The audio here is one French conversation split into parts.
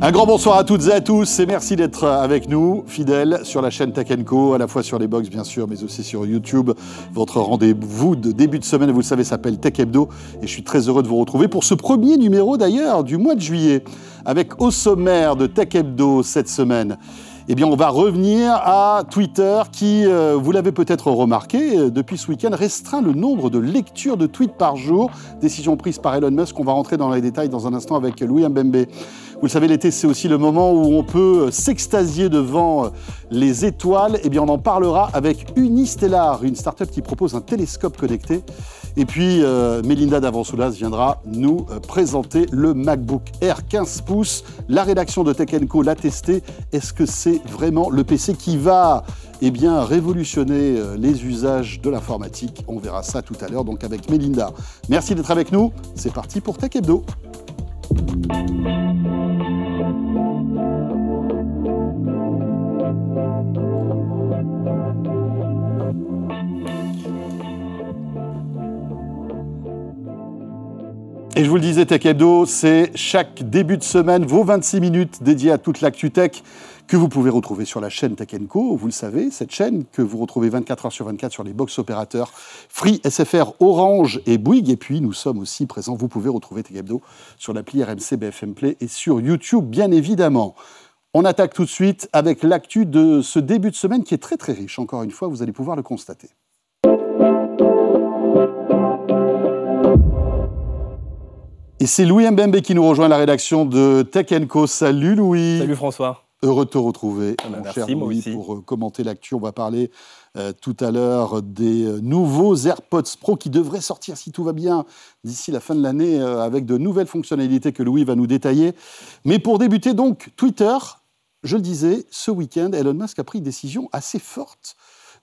Un grand bonsoir à toutes et à tous et merci d'être avec nous, fidèles sur la chaîne Tech Co, à la fois sur les box bien sûr, mais aussi sur YouTube. Votre rendez-vous de début de semaine, vous le savez, s'appelle Tech Hebdo et je suis très heureux de vous retrouver pour ce premier numéro d'ailleurs du mois de juillet avec au sommaire de Tech Hebdo cette semaine eh bien, on va revenir à Twitter qui, euh, vous l'avez peut-être remarqué, euh, depuis ce week-end, restreint le nombre de lectures de tweets par jour. Décision prise par Elon Musk. On va rentrer dans les détails dans un instant avec Louis Mbembe. Vous le savez, l'été, c'est aussi le moment où on peut euh, s'extasier devant les étoiles. Eh bien, on en parlera avec Unistellar, une start-up qui propose un télescope connecté. Et puis, euh, Melinda Davansoulas viendra nous euh, présenter le MacBook Air 15 pouces. La rédaction de Tech Co l'a testé. Est-ce que c'est vraiment le PC qui va eh bien, révolutionner euh, les usages de l'informatique? On verra ça tout à l'heure, donc avec Melinda. Merci d'être avec nous. C'est parti pour Tech Hebdo. Et je vous le disais, Tech Hebdo, c'est chaque début de semaine vos 26 minutes dédiées à toute l'actu tech que vous pouvez retrouver sur la chaîne Tech. Vous le savez, cette chaîne que vous retrouvez 24 heures sur 24 sur les box opérateurs Free, SFR, Orange et Bouygues. Et puis, nous sommes aussi présents. Vous pouvez retrouver Tech Hebdo sur l'appli RMC BFM Play et sur YouTube, bien évidemment. On attaque tout de suite avec l'actu de ce début de semaine qui est très très riche. Encore une fois, vous allez pouvoir le constater. Et c'est Louis Mbembe qui nous rejoint à la rédaction de Tech Co. Salut Louis. Salut François. Heureux de te retrouver, ah bah mon merci, cher Louis, aussi. pour euh, commenter l'actu. On va parler euh, tout à l'heure des euh, nouveaux AirPods Pro qui devraient sortir, si tout va bien, d'ici la fin de l'année, euh, avec de nouvelles fonctionnalités que Louis va nous détailler. Mais pour débuter, donc, Twitter, je le disais, ce week-end, Elon Musk a pris une décision assez forte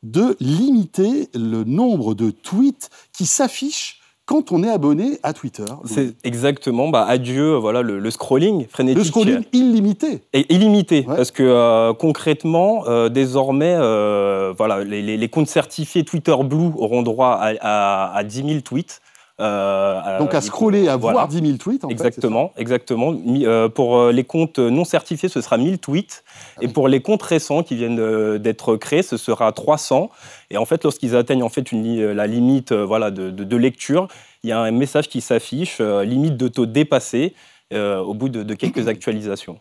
de limiter le nombre de tweets qui s'affichent quand on est abonné à Twitter. C'est exactement, bah, adieu, voilà, le, le scrolling frénétique. Le scrolling illimité. est illimité Ouais. parce que euh, concrètement, euh, désormais, euh, voilà, les, les- les comptes certifiés Twitter Blue auront droit à, à- à 10 000 tweets. Euh, Donc à scroller, à voilà. voir 10 000 tweets. En fait, Exactement, exactement. Mi- euh, pour euh, les comptes non certifiés, ce sera 1000 tweets. Ah et pour les comptes récents qui viennent d'être créés, ce sera 300. Et en fait, lorsqu'ils atteignent en fait une, la limite voilà, de, de- de lecture, il y a un message qui s'affiche, limite de taux dépassé, euh, au bout de, de quelques actualisations.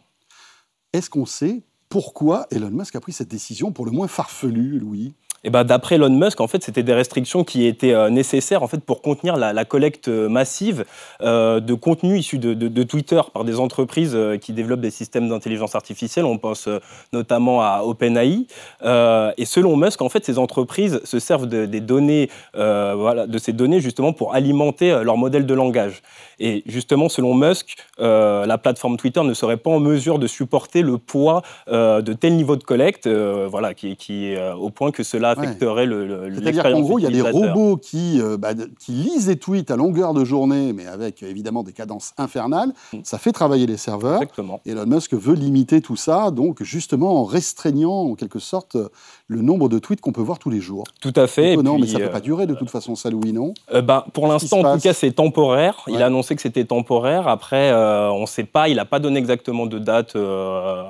Est-ce qu'on sait pourquoi Elon Musk a pris cette décision pour le moins farfelue, Louis? Et ben, d'après Elon Musk, en fait, c'était des restrictions qui étaient euh, nécessaires en fait pour contenir la, collecte euh, massive euh, de contenu issu de, Twitter par des entreprises qui développent des systèmes d'intelligence artificielle. On pense notamment à OpenAI. Et selon Musk, en fait, ces entreprises se servent de- des données, voilà, de ces données justement pour alimenter leur modèle de langage. Et justement, selon Musk, la plateforme Twitter ne serait pas en mesure de supporter le poids de tel niveau de collecte, voilà, qui, qui est au point que cela Ouais. affecterait le, le- C'est-à-dire qu'en gros, il y a des robots qui, euh, bah, qui lisent des tweets à longueur de journée, mais avec euh, évidemment des cadences infernales. Mm. Ça fait travailler les serveurs. Exactement. Elon Musk veut limiter tout ça, donc justement en restreignant en quelque sorte euh, le nombre de tweets qu'on peut voir tous les jours. Tout à fait. Non, mais ça ne peut euh, pas durer de toute façon, ça, Louis, non? euh, bah, pour l'instant, en tout cas, c'est temporaire. Il Ouais. a annoncé que c'était temporaire. Après, euh, on ne sait pas. Il n'a pas donné exactement de date euh,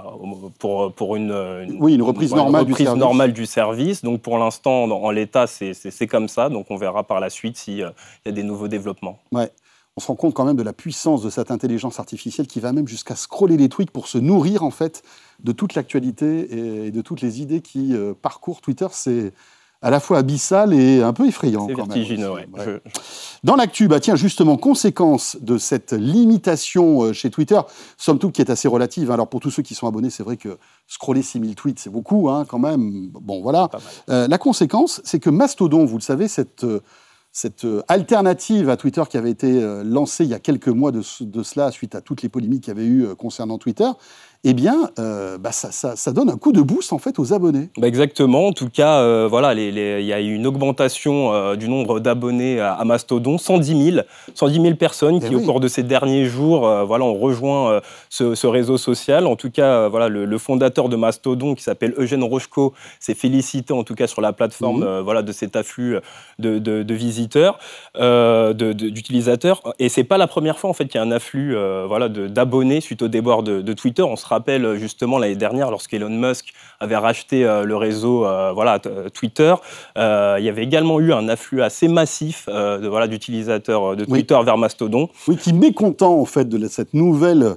pour, pour une, une- Oui, une reprise normale du reprise service. normale du service. Donc, pour l'instant, en, l'état, c'est- comme ça. Donc, on verra par la suite s'il y a des nouveaux développements. On se rend compte quand même de la puissance de cette intelligence artificielle qui va même jusqu'à scroller les tweets pour se nourrir en fait de toute l'actualité et de toutes les idées qui euh, parcourent Twitter. C'est à la fois abyssal et un peu effrayant. C'est quand même vertigineux, aussi. ouais. Ouais. Je- je- Dans l'actu, bah tiens, justement, conséquence de cette limitation euh, chez Twitter, somme toute qui est assez relative. hein. Alors pour tous ceux qui sont abonnés, c'est vrai que scroller 6000 tweets, c'est beaucoup hein, quand même. Bon, voilà. Euh, la conséquence, c'est que Mastodon, vous le savez, cette, euh, cette alternative à Twitter qui avait été lancée il y a quelques mois de, de cela, suite à toutes les polémiques qu'il y avait eu concernant Twitter, eh bien, euh, bah, ça, donne un coup de boost en fait aux abonnés. Bah, exactement. En tout cas, euh, voilà, il y a eu une augmentation euh, du nombre d'abonnés à, Mastodon, 110 000, 110 000 personnes eh qui, au cours de ces derniers jours, voilà, ont rejoint ce, réseau social. En tout cas, voilà, le, fondateur de Mastodon, qui s'appelle Eugène Rochko, s'est félicité en tout cas sur la plateforme, mhm. voilà, de cet afflux de, visiteurs, d'utilisateurs. Et c'est pas la première fois en fait qu'il y a un afflux, voilà, d'abonnés suite au débord de, Twitter. On se rappelle euh, justement l'année dernière, lorsqu'Elon Musk avait racheté euh, le réseau euh, voilà, Twitter, il y avait également eu un afflux assez massif de, voilà, d'utilisateurs de Twitter vers Mastodon. Oui, qui mécontent en fait de cette nouvelle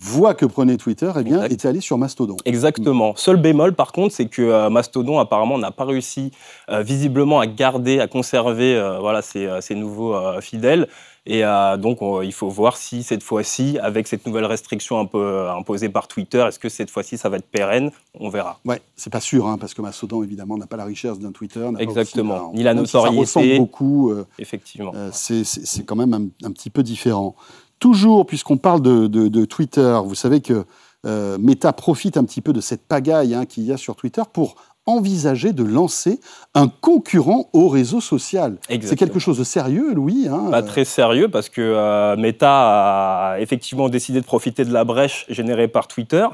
voie que prenait Twitter, eh bien, était allé sur Mastodon. Exactement. Seul bémol, par contre, c'est que Mastodon, apparemment, n'a pas réussi visiblement à garder, à conserver voilà, ses, nouveaux fidèles. Et euh, donc, il faut voir si cette fois-ci, avec cette nouvelle restriction un peu euh, imposée par Twitter, est-ce que cette fois-ci, ça va être pérenne? On verra. Ouais, c'est pas sûr, hein, parce que Mastodon, évidemment, n'a pas la richesse d'un Twitter. Exactement. Ni la notoriété. ça ressemble beaucoup. Euh, Effectivement. c'est quand même un, petit peu différent. Toujours, puisqu'on parle de, Twitter, vous savez que Meta profite un petit peu de cette pagaille hein, qu'il y a sur Twitter pour envisager de lancer un concurrent au réseau social. C'est quelque chose de sérieux, Louis hein Pas très sérieux parce que euh, Meta a effectivement décidé de profiter de la brèche générée par Twitter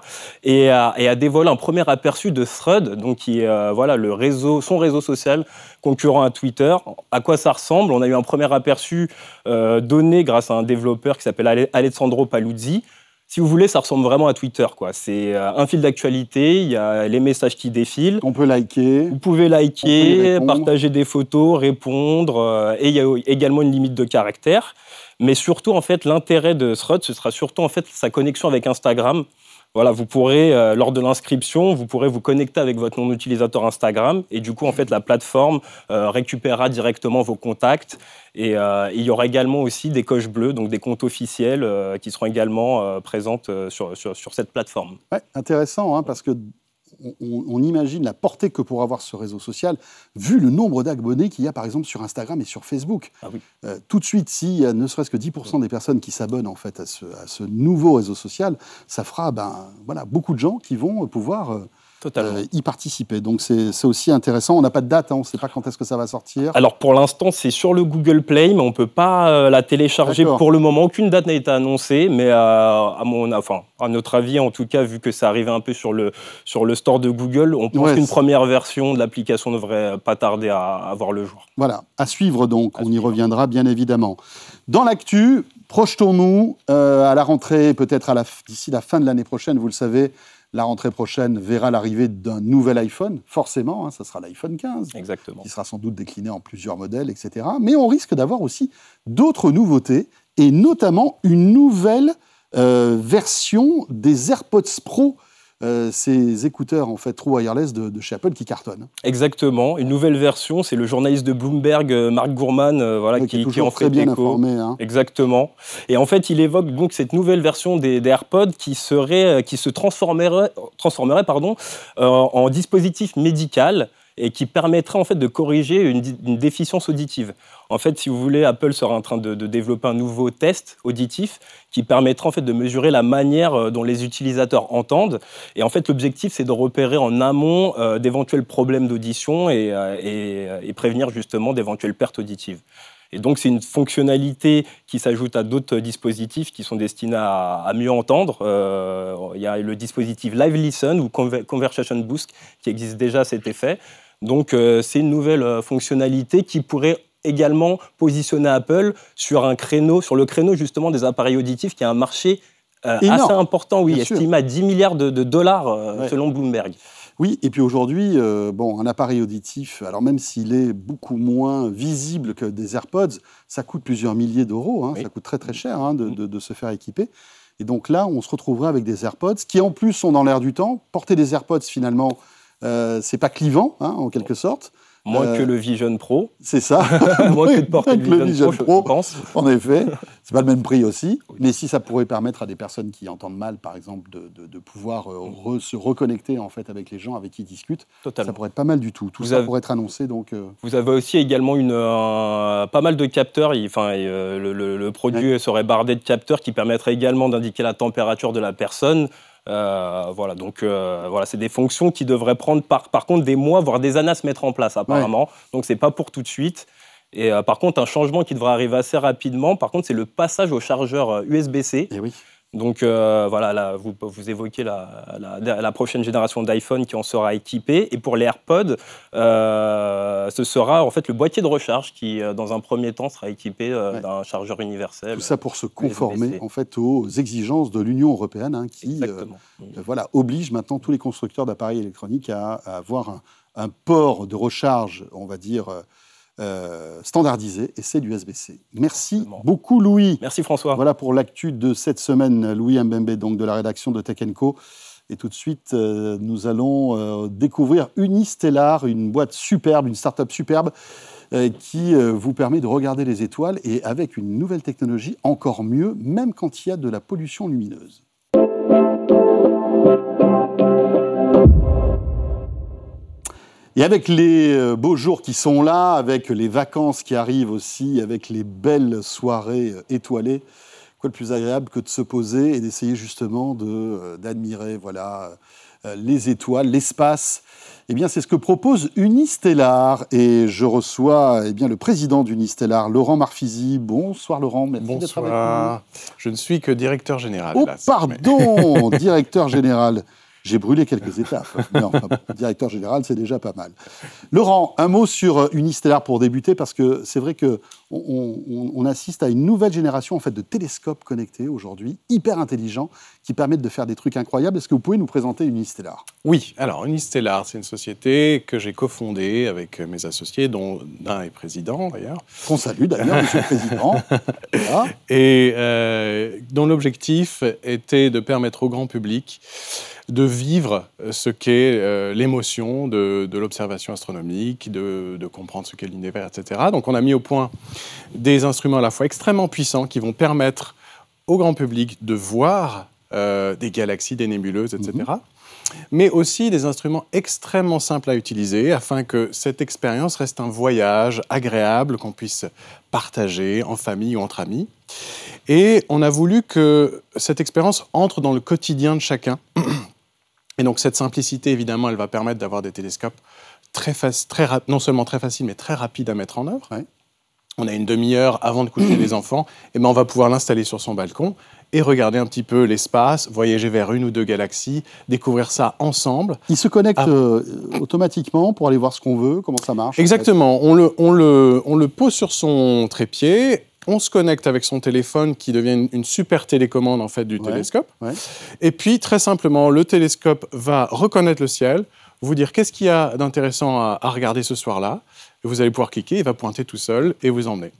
et a, dévoilé un premier aperçu de Thread, donc qui est euh, voilà le réseau, son réseau social concurrent à Twitter. À quoi ça ressemble? On a eu un premier aperçu euh, donné grâce à un développeur qui s'appelle Alessandro Paluzzi. Si vous voulez, ça ressemble vraiment à Twitter. quoi. C'est euh, un fil d'actualité, il y a les messages qui défilent. On peut liker. Vous pouvez liker, partager des photos, répondre. Euh, et il y a également une limite de caractère. Mais surtout, en fait, l'intérêt de Thread, ce sera surtout en fait sa connexion avec Instagram. Voilà, vous pourrez, euh, lors de l'inscription, vous pourrez vous connecter avec votre nom d'utilisateur Instagram et du coup, en fait, la plateforme euh, récupérera directement vos contacts. Et euh, il y aura également aussi des coches bleues, donc des comptes officiels qui seront également présentes sur, sur, cette plateforme. Ouais, intéressant, hein, parce que on, imagine la portée que pourra avoir ce réseau social, vu le nombre d'abonnés qu'il y a par exemple sur Instagram et sur Facebook. Ah euh, tout de suite, a ne serait-ce que 10% des personnes qui s'abonnent en fait à ce, nouveau réseau social, ça fera ben, voilà, beaucoup de gens qui vont pouvoir euh, euh, y participer. Donc c'est aussi intéressant. On n'a pas de date, hein. on ne sait pas quand est-ce que ça va sortir. Alors pour l'instant, c'est sur le Google Play, mais on ne peut pas euh, la télécharger pour le moment. Aucune date n'a été annoncée, mais euh, à, mon, enfin, à notre avis, en tout cas, vu que ça arrivait un peu sur le, sur le store de Google, on pense qu'une première version de l'application ne devrait pas tarder à, à, voir le jour. Voilà, à suivre donc, on y reviendra bien évidemment. Dans l'actu, projetons-nous à la rentrée, peut-être d'ici la fin de l'année prochaine, vous le savez, la rentrée prochaine verra l'arrivée d'un nouvel iPhone, forcément, hein, ça sera l'iPhone 15, Exactement. qui sera sans doute décliné en plusieurs modèles, etc. Mais on risque d'avoir aussi d'autres nouveautés, et notamment une nouvelle euh, version des AirPods Pro euh, ces écouteurs en fait true wireless de, de, chez Apple qui cartonnent. Exactement, une nouvelle version. C'est le journaliste de Bloomberg, euh, Marc Gourman, euh, voilà, qui, qui, en fait bien informé. Hein. Exactement. Et en fait, il évoque donc cette nouvelle version des, AirPods qui serait, qui se transformerait, transformerait pardon, en dispositif médical et qui permettrait en fait de corriger une, déficience auditive. En fait, si vous voulez, Apple sera en train de, développer un nouveau test auditif qui permettra en fait de mesurer la manière euh, dont les utilisateurs entendent. Et en fait, l'objectif, c'est de repérer en amont euh, d'éventuels problèmes d'audition euh, et, prévenir justement d'éventuelles pertes auditives. Et donc, c'est une fonctionnalité qui s'ajoute à d'autres dispositifs qui sont destinés à, mieux entendre. il y a le dispositif Live Listen ou Conversation Boost qui existe déjà à cet effet. Donc euh, c'est une nouvelle euh, fonctionnalité qui pourrait également positionner Apple sur un créneau, sur le créneau justement des appareils auditifs, qui a un marché euh, assez important, oui, estimé à 10 milliards de, dollars selon Bloomberg. Oui, et puis aujourd'hui, bon, un appareil auditif, alors même s'il est beaucoup moins visible que des AirPods, ça coûte plusieurs milliers d'euros, hein, ça coûte très très cher hein, de, de, se faire équiper. Et donc là, on se retrouverait avec des AirPods qui en plus sont dans l'air du temps. Porter des AirPods finalement, euh, c'est pas clivant, hein, en quelque sorte. Moins euh, que le Vision Pro. C'est ça. Moins que de porter le Vision, Pro, je pense. En effet, c'est pas le même prix aussi. Mais si ça pourrait permettre à des personnes qui entendent mal, par exemple, de, pouvoir euh, se reconnecter en fait avec les gens avec qui ils discutent, ça pourrait être pas mal du tout. Tout ça pourrait être annoncé. Donc, Vous avez aussi également une, pas mal de capteurs. Enfin, le, produit serait bardé de capteurs qui permettraient également d'indiquer la température de la personne. Voilà, donc voilà, c'est des fonctions qui devraient prendre par, par contre des mois, voire des années à se mettre en place apparemment. Donc c'est pas pour tout de suite. Et par contre, un changement qui devrait arriver assez rapidement, par contre, c'est le passage au chargeur USB-C. Et oui. Donc euh, voilà, là, vous, vous évoquez la, prochaine génération d'iPhone qui en sera équipée. Et pour les AirPods, euh, ce sera en fait le boîtier de recharge qui, euh, dans un premier temps, sera équipé d'un chargeur universel. Tout ça pour se conformer en fait aux exigences de l'Union européenne, hein, qui voilà oblige maintenant tous les constructeurs d'appareils électroniques à, avoir un, un, port de recharge, on va dire euh, standardisé et c'est l'USB-C. Merci beaucoup Louis. Merci François. Voilà pour l'actu de cette semaine, Louis Mbembe, donc de la rédaction de Tech Co. Et tout de suite, euh, nous allons euh, découvrir Unistellar, une boîte superbe, une start-up superbe qui vous permet de regarder les étoiles et avec une nouvelle technologie encore mieux, même quand il y a de la pollution lumineuse. Et avec les euh, beaux jours qui sont là, avec les vacances qui arrivent aussi, avec les belles soirées euh, étoilées, quoi de plus agréable que de se poser et d'essayer justement euh, d'admirer voilà, les étoiles, l'espace. Eh bien, c'est ce que propose Unistellar. Et je reçois eh bien, le président d'Unistellar, Laurent Marfisi. Bonsoir Laurent, merci avec nous. Je ne suis que directeur général. Oh, pardon, directeur général. J'ai brûlé quelques étapes. Directeur général, c'est déjà pas mal. Laurent, un mot sur euh, Unistellar pour débuter, parce que c'est vrai que on, assiste à une nouvelle génération en fait de télescopes connectés aujourd'hui, hyper intelligents, qui permettent de faire des trucs incroyables. Est-ce que vous pouvez nous présenter Unistellar Oui, alors Unistellar, c'est une société que j'ai cofondée avec mes associés, dont un est président d'ailleurs. Qu'on salue d'ailleurs, Monsieur le Président. Et euh, dont l'objectif était de permettre au grand public de vivre ce qu'est euh, l'émotion de, l'observation astronomique, de, comprendre ce qu'est l'univers, etc. Donc on a mis au point des instruments à la fois extrêmement puissants qui vont permettre au grand public de voir euh, des galaxies, des nébuleuses, etc. Mhm. Mais aussi des instruments extrêmement simples à utiliser afin que cette expérience reste un voyage agréable qu'on puisse partager en famille ou entre amis. Et on a voulu que cette expérience entre dans le quotidien de chacun et donc cette simplicité, évidemment, elle va permettre d'avoir des télescopes très, très non seulement très faciles, mais très rapides à mettre en œuvre. On a une demi-heure avant de coucher les enfants, et ben on va pouvoir l'installer sur son balcon et regarder un petit peu l'espace, voyager vers une ou deux galaxies, découvrir ça ensemble. Il se connecte ah. euh, automatiquement pour aller voir ce qu'on veut, comment ça marche Exactement. On le, on, le, on le pose sur son trépied on se connecte avec son téléphone qui devient une, super télécommande en fait du télescope. Et puis très simplement, le télescope va reconnaître le ciel, vous dire qu'est-ce qu'il y a d'intéressant à, regarder ce soir-là. Vous allez pouvoir cliquer, il va pointer tout seul et vous emmener.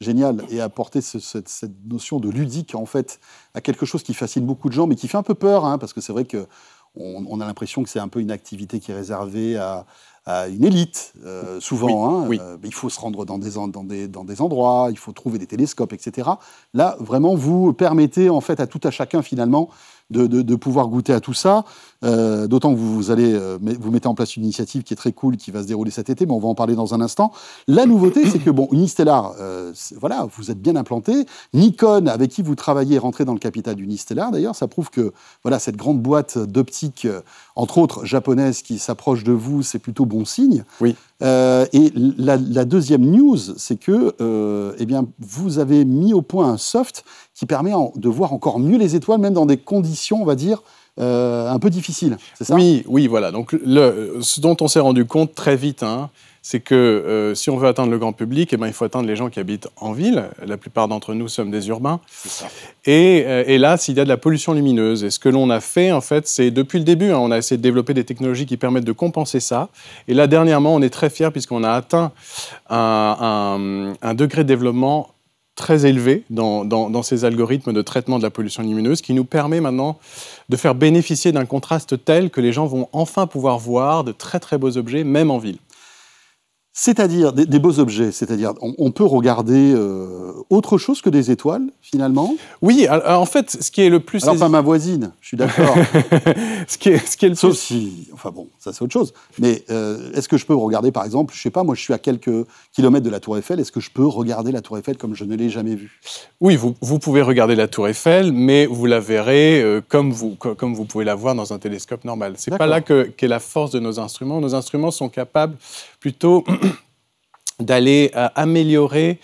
Génial, et apporter cette, notion de ludique en fait à quelque chose qui fascine beaucoup de gens, mais qui fait un peu peur, hein, parce que c'est vrai que on, a l'impression que c'est un peu une activité qui est réservée à, à une élite, euh, souvent. Hein, euh, il faut se rendre dans des, dans, des, dans des endroits, il faut trouver des télescopes, etc. Là, vraiment, vous permettez en fait à tout à chacun finalement de, pouvoir goûter à tout ça. Euh, d'autant que vous, allez euh, vous mettez en place une initiative qui est très cool, qui va se dérouler cet été, mais on va en parler dans un instant. La nouveauté, c'est que bon, Unistellar, euh, voilà, vous êtes bien implanté. Nikon, avec qui vous travaillez, est rentré dans le capital d'Unistellar. D'ailleurs, ça prouve que voilà, cette grande boîte d'optique, entre autres japonaise, qui s'approche de vous, c'est plutôt bon signe. Oui. Et la, deuxième news, c'est que eh bien, vous avez mis au point un soft qui permet de voir encore mieux les étoiles, même dans des conditions, on va dire, euh, un peu difficiles. C'est ça? Oui, oui, voilà. Donc, ce dont on s'est rendu compte très vite, hein, c'est que euh, si on veut atteindre le grand public, eh ben, il faut atteindre les gens qui habitent en ville. La plupart d'entre nous sommes des urbains. Ça. Et, euh, et, là, s'il y a de la pollution lumineuse, et ce que l'on a fait, en fait, c'est depuis le début, hein, on a essayé de développer des technologies qui permettent de compenser ça. Et là, dernièrement, on est très fiers puisqu'on a atteint un, un, un degré de développement très élevé dans, ces algorithmes de traitement de la pollution lumineuse qui nous permet maintenant de faire bénéficier d'un contraste tel que les gens vont enfin pouvoir voir de très très beaux objets, même en ville. C'est-à-dire des, beaux objets, c'est-à-dire on, peut regarder euh, autre chose que des étoiles finalement? Oui, en fait, ce qui est le plus. Alors pas ma voisine, je suis d'accord. ce qui est, ce qui est le Sauf si, enfin bon, ça c'est autre chose. Mais euh, est-ce que je peux regarder, par exemple, je sais pas, moi je suis à quelques kilomètres de la Tour Eiffel, est-ce que je peux regarder la Tour Eiffel comme je ne l'ai jamais vue? Oui, vous, vous, pouvez regarder la Tour Eiffel, mais vous la verrez euh, comme vous comme vous pouvez la voir dans un télescope normal. C'est pas là qu'est la force de nos instruments. Nos instruments sont capables plutôt d'aller euh, améliorer,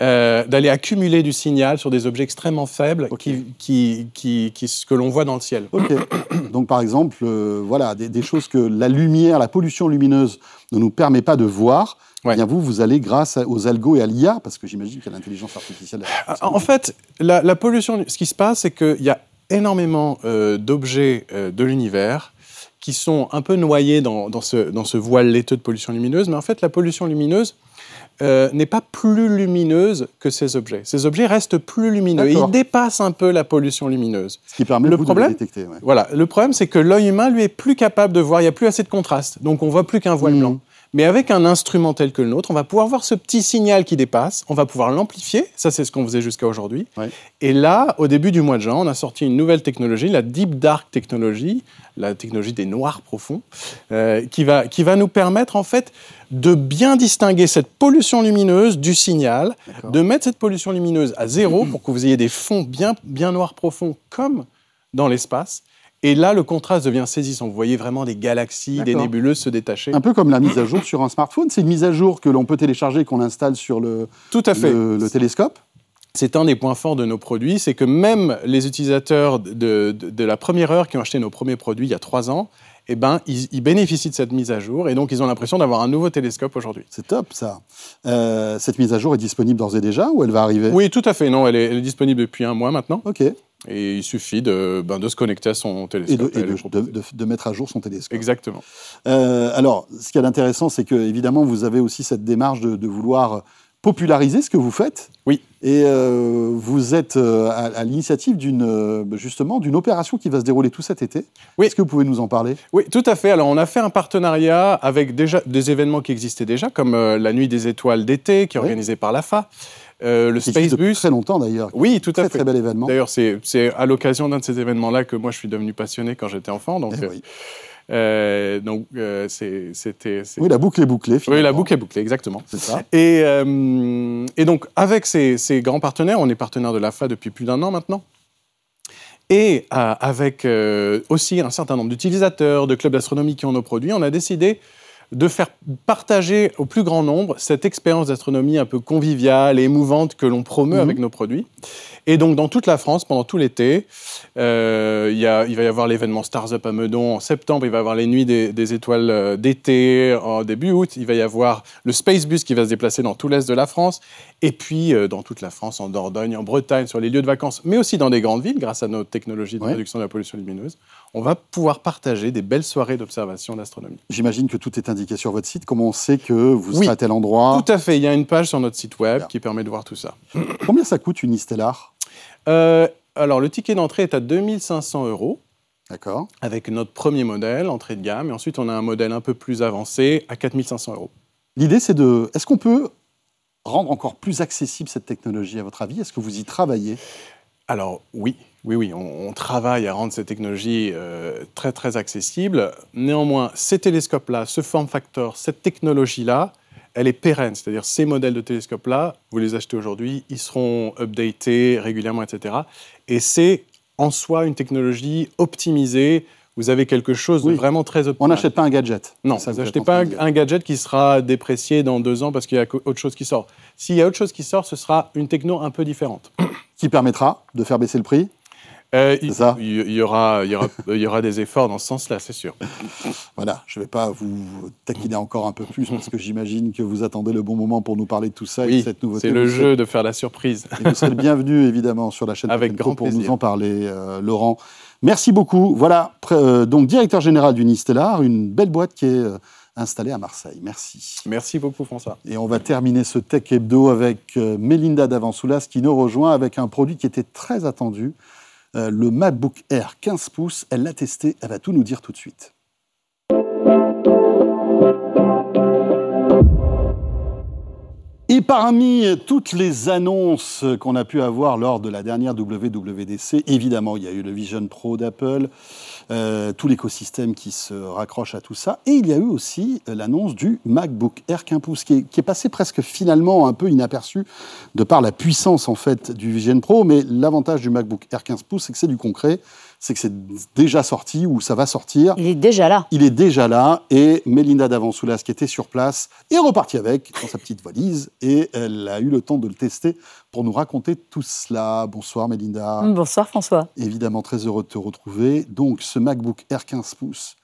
euh, d'aller accumuler du signal sur des objets extrêmement faibles qui, qui, qui, que l'on voit dans le ciel. Ok. Donc par exemple, euh, voilà, des, choses que la lumière, la pollution lumineuse ne nous permet pas de voir. Eh bien vous, vous allez grâce aux algos et à l'IA, parce que j'imagine qu'il y a l'intelligence artificielle. En fait, la, la, pollution, ce qui se passe, c'est qu'il y a énormément d'objets de l'univers qui sont un peu noyés dans, dans, ce, dans ce voile laiteux de pollution lumineuse, mais en fait, la pollution lumineuse, euh, n'est pas plus lumineuse que ces objets. Ces objets restent plus lumineux. Ils dépassent un peu la pollution lumineuse. Ce qui permet le problème, de les détecter. Voilà. Le problème, c'est que l'œil humain, lui, est plus capable de voir. Il n'y a plus assez de contraste. Donc, on voit plus qu'un voile hmm. blanc. Mais avec un instrument tel que le nôtre, on va pouvoir voir ce petit signal qui dépasse, on va pouvoir l'amplifier, ça c'est ce qu'on faisait jusqu'à aujourd'hui. Et là, au début du mois de juin, on a sorti une nouvelle technologie, la Deep Dark Technology, la technologie des noirs profonds, euh, qui, va, qui va nous permettre en fait de bien distinguer cette pollution lumineuse du signal, de mettre cette pollution lumineuse à zéro pour que vous ayez des fonds bien, bien noirs profonds comme dans l'espace et là, le contraste devient saisissant. Vous voyez vraiment des galaxies, des nébuleuses se détacher. Un peu comme la mise à jour sur un smartphone. C'est une mise à jour que l'on peut télécharger, qu'on installe sur le, Tout à fait. le, télescope. C'est un des points forts de nos produits, c'est que même les utilisateurs de, la première heure qui ont acheté nos premiers produits il y a trois ans, eh ben, ils, bénéficient de cette mise à jour et donc ils ont l'impression d'avoir un nouveau télescope aujourd'hui. C'est top ça. Euh, cette mise à jour est disponible d'ores et déjà ou elle va arriver? Oui, tout à fait. Non, elle est, elle est disponible depuis un mois maintenant. Ok. Et il suffit de, ben, de se connecter à son télescope. Et, de, mettre à jour son télescope. Exactement. Euh, alors, ce qui est intéressant, c'est que évidemment, vous avez aussi cette démarche de, vouloir populariser ce que vous faites. Oui. Et euh, vous êtes euh, à, l'initiative d'une justement d'une opération qui va se dérouler tout cet été. Oui. Est-ce que vous pouvez nous en parler? Oui, tout à fait. Alors on a fait un partenariat avec déjà des événements qui existaient déjà, comme la Nuit des étoiles d'été, qui est organisée par l'AFA. Euh, le Space Bus. Très longtemps d'ailleurs. Oui, tout à fait. Très bel événement. D'ailleurs, c'est à l'occasion d'un de ces événements-là que moi je suis devenu passionné quand j'étais enfant. Donc, eh euh, euh, donc c'était. Oui, la boucle est bouclée. Finalement. Oui, la boucle est bouclée, exactement. C'est ça. Et, et donc, avec ces, ces, grands partenaires, on est partenaire de l'AFA depuis plus d'un an maintenant. Et avec aussi un certain nombre d'utilisateurs, de clubs d'astronomie qui ont nos produits, on a décidé de faire partager au plus grand nombre cette expérience d'astronomie un peu conviviale et émouvante que l'on promeut mhm. avec nos produits. Et donc, dans toute la France, pendant tout l'été, euh, il, il, va y avoir l'événement Stars Up à Meudon en septembre, il va y avoir les Nuits des, étoiles euh, d'été en début août, il va y avoir le Space Bus qui va se déplacer dans tout l'est de la France, et puis euh, dans toute la France, en Dordogne, en Bretagne, sur les lieux de vacances, mais aussi dans des grandes villes, grâce à nos technologies de réduction de la pollution lumineuse. On va pouvoir partager des belles soirées d'observation d'astronomie. J'imagine que tout est indiqué sur votre site. Comment on sait que vous serez à tel endroit Tout à fait. Il y a une page sur notre site web qui permet de voir tout ça. Combien ça coûte une Stellar euh, alors, le ticket d'entrée est à 2500 euros. D'accord. Avec notre premier modèle, entrée de gamme. Et ensuite, on a un modèle un peu plus avancé à 4500 euros. L'idée, c'est de. Est-ce qu'on peut rendre encore plus accessible cette technologie, à votre avis? Est-ce que vous y travaillez? Alors, oui. Oui, oui, on, travaille à rendre cette technologie euh, très, très accessible. Néanmoins, ces télescopes-là, ce form factor, cette technologie-là, elle est pérenne. C'est-à-dire ces modèles de télescopes-là, vous les achetez aujourd'hui, ils seront updatés régulièrement, etc. Et c'est en soi une technologie optimisée. Vous avez quelque chose de vraiment très optimal. On n'achète pas un gadget. Non, vous n'achetez pas un, gadget qui sera déprécié dans deux ans parce qu'il y a autre chose qui sort. S'il y a autre chose qui sort, ce sera une techno un peu différente. Qui permettra de faire baisser le prix euh, il, y, aura, il, y aura, il y aura des efforts dans ce sens-là, c'est sûr. Voilà, je ne vais pas vous taquiner encore un peu plus parce que j'imagine que vous attendez le bon moment pour nous parler de tout ça oui, et cette nouveauté. C'est le jeu de faire la surprise. Et vous serez le bienvenu évidemment sur la chaîne Avec grand pour nous en parler, euh, Laurent. Merci beaucoup. Voilà, euh, donc directeur général du Nistellar, une belle boîte qui est installée à Marseille. Merci. Merci beaucoup François. Et on va terminer ce Tech Hebdo avec Mélinda Davansoulas qui nous rejoint avec un produit qui était très attendu. Euh, le MacBook Air 15 pouces. Elle l'a testé, elle va tout nous dire tout de suite. Et parmi toutes les annonces qu'on a pu avoir lors de la dernière WWDC, évidemment, il y a eu le Vision Pro d'Apple, euh, tout l'écosystème qui se raccroche à tout ça. Et il y a eu aussi l'annonce du MacBook Air 15 pouces, qui est, qui est, passé presque finalement un peu inaperçu de par la puissance en fait du Vision Pro. Mais l'avantage du MacBook Air 15 pouces, c'est que c'est du concret c'est que c'est déjà sorti ou ça va sortir. Il est déjà là. Il est déjà là et Mélinda Davansoulas, qui était sur place, est repartie avec dans sa petite valise et elle a eu le temps de le tester pour nous raconter tout cela. Bonsoir Mélinda. Bonsoir François. Évidemment très heureux de te retrouver. Donc ce MacBook Air 15 pouces,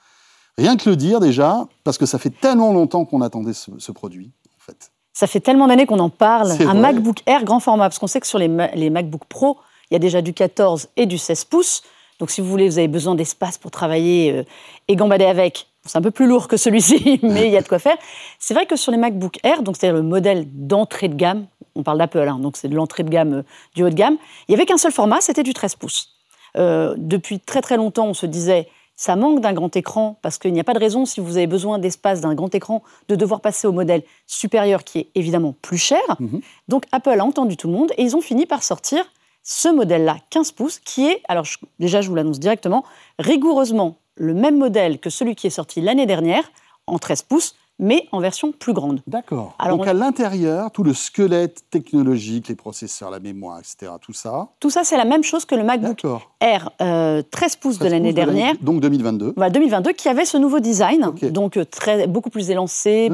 rien que le dire déjà, parce que ça fait tellement longtemps qu'on attendait ce, produit en fait. Ça fait tellement d'années qu'on en parle. Un MacBook Air grand format, parce qu'on sait que sur les, les MacBook Pro, il y a déjà du 14 et du 16 pouces. Donc si vous voulez, vous avez besoin d'espace pour travailler euh, et gambader avec. C'est un peu plus lourd que celui-ci, mais il y a de quoi faire. C'est vrai que sur les MacBook Air, donc c'est-à-dire le modèle d'entrée de gamme, on parle d'Apple, hein, donc c'est de l'entrée de gamme euh, du haut de gamme, il n'y avait qu'un seul format, c'était du 13 pouces. Euh, depuis très très longtemps, on se disait ça manque d'un grand écran parce qu'il n'y a pas de raison, si vous avez besoin d'espace d'un grand écran, de devoir passer au modèle supérieur qui est évidemment plus cher. Mhm. Donc Apple a entendu tout le monde et ils ont fini par sortir ce modèle-là, 15 pouces, qui est, alors déjà je vous l'annonce directement, rigoureusement le même modèle que celui qui est sorti l'année dernière, en 13 pouces, mais en version plus grande. D'accord. Donc à l'intérieur, tout le squelette technologique, les processeurs, la mémoire, etc., tout ça. Tout ça, c'est la même chose que le MacBook Air 13 euh, pouces de l'année dernière. donc 2022. Voilà, 2022, qui avait ce nouveau design, donc euh, très, beaucoup plus élancé,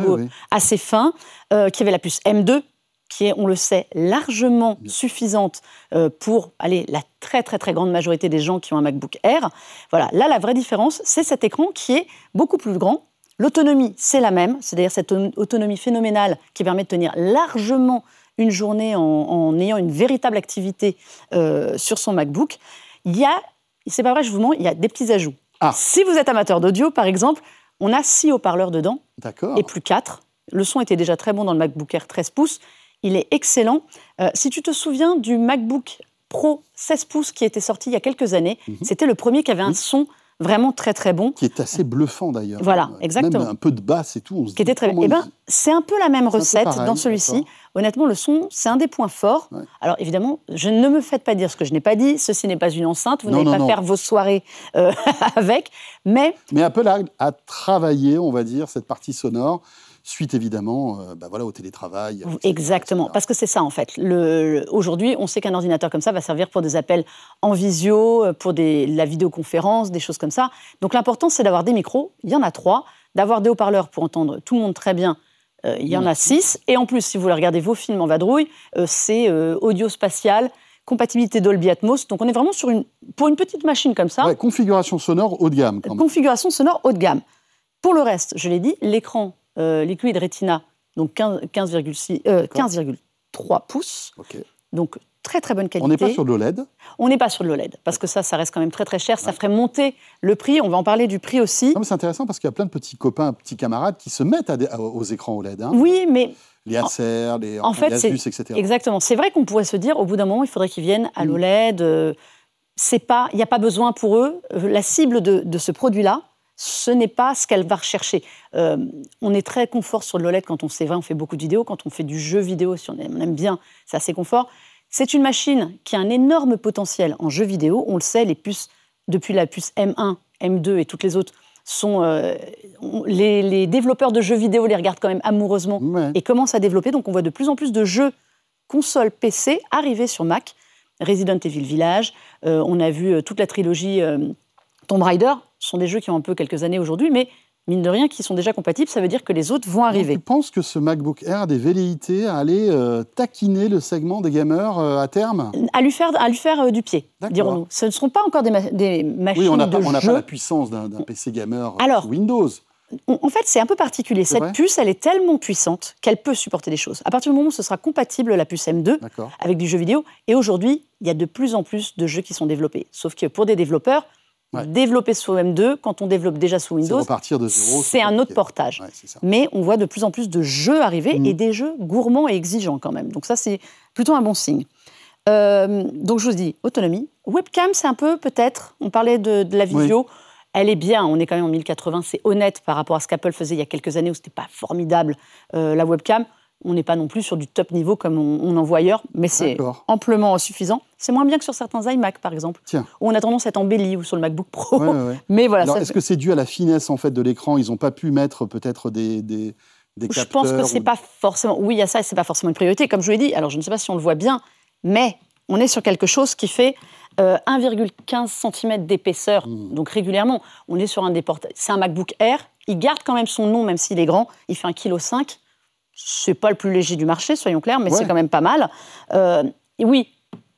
assez fin, euh, qui avait la puce M2, qui est, on le sait, largement suffisante euh, pour aller la très très très grande majorité des gens qui ont un MacBook Air. Voilà, là la vraie différence, c'est cet écran qui est beaucoup plus grand. L'autonomie, c'est la même, c'est-à-dire cette autonomie phénoménale qui permet de tenir largement une journée en, ayant une véritable activité euh, sur son MacBook. Il y a, c'est pas vrai, je vous mens, il y a des petits ajouts. Ah. Si vous êtes amateur d'audio, par exemple, on a six haut-parleurs dedans et plus quatre. Le son était déjà très bon dans le MacBook Air 13 pouces il est excellent. Euh, si tu te souviens du MacBook Pro 16 pouces qui était sorti il y a quelques années, mhm. c'était le premier qui avait un son vraiment très très bon. Qui est assez bluffant d'ailleurs. Voilà, exactement. Même un peu de basse et tout. qui était très bien. Eh ben, c'est un peu la même recette dans celui-ci. Honnêtement, le son, c'est un des points forts. Alors évidemment, je ne me faites pas dire ce que je n'ai pas dit. Ceci n'est pas une enceinte. Vous n'allez pas faire vos soirées euh, avec. Mais. Mais Apple a, a travaillé, on va dire, cette partie sonore suite évidemment euh, bah voilà, au télétravail. Exactement, parce que c'est ça en fait. Aujourd'hui, on sait qu'un ordinateur comme ça va servir pour des appels en visio, euh, pour des, la vidéoconférence, des choses comme ça. Donc l'important, c'est d'avoir des micros, il y en a trois, d'avoir des haut-parleurs pour entendre tout le monde très bien. Euh, il y en a six. Et en plus, si vous voulez regarder vos films en vadrouille, c'est audio spatial, compatibilité Dolby Atmos. Donc on est vraiment sur une, pour une petite machine comme ça. configuration sonore haut de gamme. Configuration sonore haut de gamme. Pour le reste, je l'ai dit, l'écran euh, Liquid Retina, donc 15,3 euh, pouces. Donc très très bonne qualité. On n'est pas sur de l'OLED On n'est pas sur de l'OLED, parce que ça, ça reste quand même très très cher. Ça ferait monter le prix. On va en parler du prix aussi. C'est intéressant parce qu'il y a plein de petits copains, petits camarades qui se mettent aux écrans OLED. Hein. Oui, mais les Acer, les, en fait, Asus, etc. Exactement. C'est vrai qu'on pourrait se dire, au bout d'un moment, il faudrait qu'ils viennent à mm. l'OLED. Euh, c'est pas, il n'y a pas besoin pour eux. La cible de, de ce produit-là, ce n'est pas ce qu'elle va rechercher. Euh, on est très confort sur le l'OLED quand on sait, on fait beaucoup de vidéos, quand on fait du jeu vidéo, si on aime, bien, c'est assez confort. C'est une machine qui a un énorme potentiel en jeu vidéo. On le sait, les puces, depuis la puce M1, M2 et toutes les autres, sont euh, les, développeurs de jeux vidéo les regardent quand même amoureusement et commencent à développer. Donc on voit de plus en plus de jeux console PC arriver sur Mac. Resident Evil Village, euh, on a vu toute la trilogie Tomb Raider, ce sont des jeux qui ont un peu quelques années aujourd'hui, mais mine de rien, qui sont déjà compatibles, ça veut dire que les autres vont arriver. tu penses que ce MacBook Air a des velléités à aller euh, taquiner le segment des gamers euh, à terme? À lui faire, à lui faire euh, du pied, dirons-nous. Ce ne seront pas encore des, machines oui, on n'a pas, on n'a pas la puissance d'un PC gamer Alors, Windows. En fait, c'est un peu particulier. Cette puce, elle est tellement puissante qu'elle peut supporter des choses. À partir du moment où ce sera compatible, la puce M2, avec du jeu vidéo, et aujourd'hui, il y a de plus en plus de jeux qui sont développés. Sauf que pour des développeurs, Développer sous M2, quand on développe déjà sous Windows, c'est un autre portage. Mais on voit de plus en plus de jeux arriver mm. et des jeux gourmands et exigeants quand même. Donc ça, c'est plutôt un bon signe. Euh, donc je vous dis, autonomie. Webcam, c'est un peu peut-être, on parlait de, la vidéo, elle est bien, on est quand même en 1080, c'est honnête par rapport à ce qu'Apple faisait il y a quelques années où c'était pas formidable euh, la webcam. On n'est pas non plus sur du top niveau comme on, en voit ailleurs, mais c'est amplement suffisant. C'est moins bien que sur certains iMac, par exemple, Tiens. où on a tendance à être embelli, ou sur le MacBook Pro. mais voilà. Est-ce que c'est dû à la finesse en fait de l'écran? Ils n'ont pas pu mettre peut-être des, des, des Je pense que c'est pas forcément. Oui, il y a ça, c'est pas forcément une priorité. Comme je vous l'ai dit, alors je ne sais pas si on le voit bien, mais on est sur quelque chose qui fait 1,15 euh, cm d'épaisseur, mmh. donc régulièrement. On est sur un des portails. C'est un MacBook Air. Il garde quand même son nom, même s'il est grand. Il fait 1,5 kg. C'est pas le plus léger du marché, soyons clairs, mais c'est quand même pas mal. Euh, oui.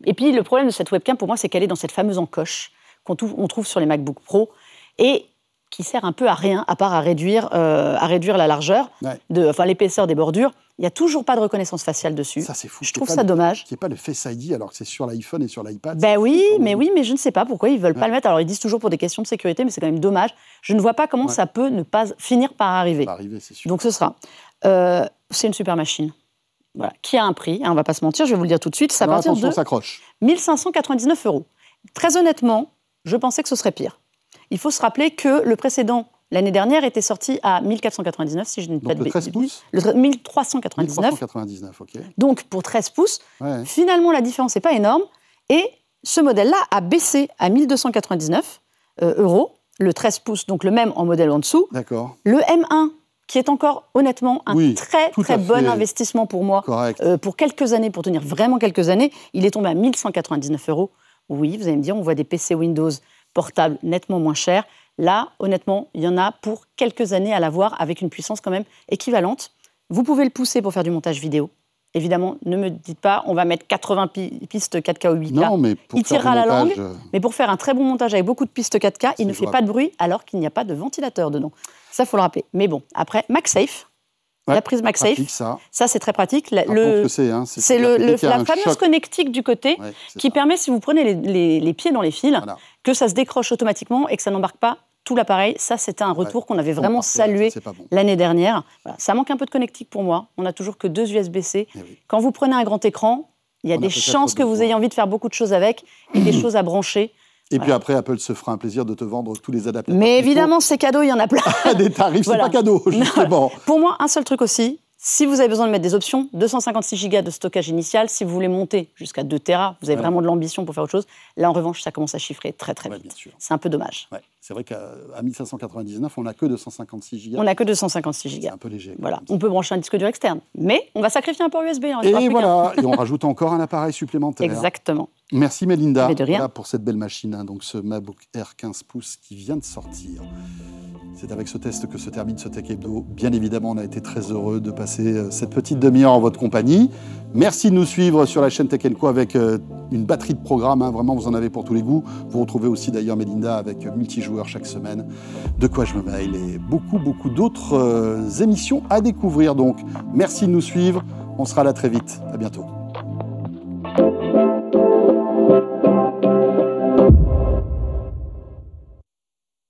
Et puis le problème de cette webcam, pour moi, c'est qu'elle est dans cette fameuse encoche qu'on trouve sur les MacBook Pro. Et qui sert un peu à rien, à part à réduire, euh, à réduire la largeur, de, enfin l'épaisseur des bordures. Il n'y a toujours pas de reconnaissance faciale dessus. Ça, c'est fou. Je trouve ça dommage. Il n'y a pas le Face ID alors que c'est sur l'iPhone et sur l'iPad. Ben oui, mais oui, mais je ne sais pas pourquoi ils ne veulent pas le mettre. Alors ils disent toujours pour des questions de sécurité, mais c'est quand même dommage. Je ne vois pas comment ça peut ne pas finir par arriver. arriver sûr. Donc ce sera. Euh, c'est une super machine. Voilà. Qui a un prix, hein, on ne va pas se mentir, je vais vous le dire tout de suite. Ça partir de s'accroche. 1599 euros. Très honnêtement, je pensais que ce serait pire. Il faut se rappeler que le précédent, l'année dernière, était sorti à 1499, si je ne dis pas de bêtises. 13 pouces Le 1399. 1399, ok. Donc, pour 13 pouces, finalement, la différence n'est pas énorme. Et ce modèle-là a baissé à 1299 euh, euros, le 13 pouces, donc le même en modèle en dessous. D'accord. Le M1, qui est encore honnêtement un très très bon investissement pour moi, euh, pour quelques années, pour tenir vraiment quelques années, il est tombé à 1199 euros. Oui, vous allez me dire, on voit des PC Windows portable nettement moins cher. Là, honnêtement, il y en a pour quelques années à l'avoir avec une puissance quand même équivalente. Vous pouvez le pousser pour faire du montage vidéo. Évidemment, ne me dites pas, on va mettre 80 pistes 4K ou 8K. Non, mais pour il tirera la langue, euh, mais pour faire un très bon montage avec beaucoup de pistes 4K, il ne fait pas de bruit alors qu'il n'y a pas de ventilateur dedans. Ça, faut le rappeler. Mais bon, après, MagSafe, la prise MagSafe, ça, ça c'est très pratique. c'est hein, le, la fameuse connectique du côté qui permet, si vous prenez les, pieds dans les fils, que ça se décroche automatiquement et que ça n'embarque pas tout l'appareil. Ça, c'était un retour qu'on avait vraiment salué l'année dernière. Ça manque un peu de connectique pour moi. On n'a toujours que deux USB-C. Eh Quand vous prenez un grand écran, il y a des chances que vous ayez envie de faire beaucoup de choses avec et des choses à brancher. Et puis après, Apple se fera un plaisir de te vendre tous les adaptateurs. Mais évidemment, c'est cadeau, il y en a plein. des tarifs, c'est pas cadeau, justement. Pour moi, un seul truc aussi, si vous avez besoin de mettre des options, 256 Go de stockage initial. Si vous voulez monter jusqu'à 2 Tera, vous avez vraiment de l'ambition pour faire autre chose. Là, en revanche, ça commence à chiffrer très très vite. C'est un peu dommage. C'est vrai qu'à 1599, on n'a que 256 Go. On n'a que 256 Go. C'est un peu léger. Voilà. On peut brancher un disque dur externe, mais on va sacrifier un port USB. Hein, et voilà, et on rajoute encore un appareil supplémentaire. Exactement. Merci Melinda pour cette belle machine, hein, donc ce MacBook Air 15 pouces qui vient de sortir. C'est avec ce test que se termine ce Tech Hebdo. Bien évidemment, on a été très heureux de passer euh, cette petite demi-heure en votre compagnie. Merci de nous suivre sur la chaîne Tech Co avec euh, une batterie de programmes. Hein. Vraiment, vous en avez pour tous les goûts. Vous retrouvez aussi d'ailleurs Melinda avec multijoueur chaque semaine, De quoi je me mail et beaucoup, beaucoup d'autres euh, émissions à découvrir. Donc, merci de nous suivre. On sera là très vite. À bientôt.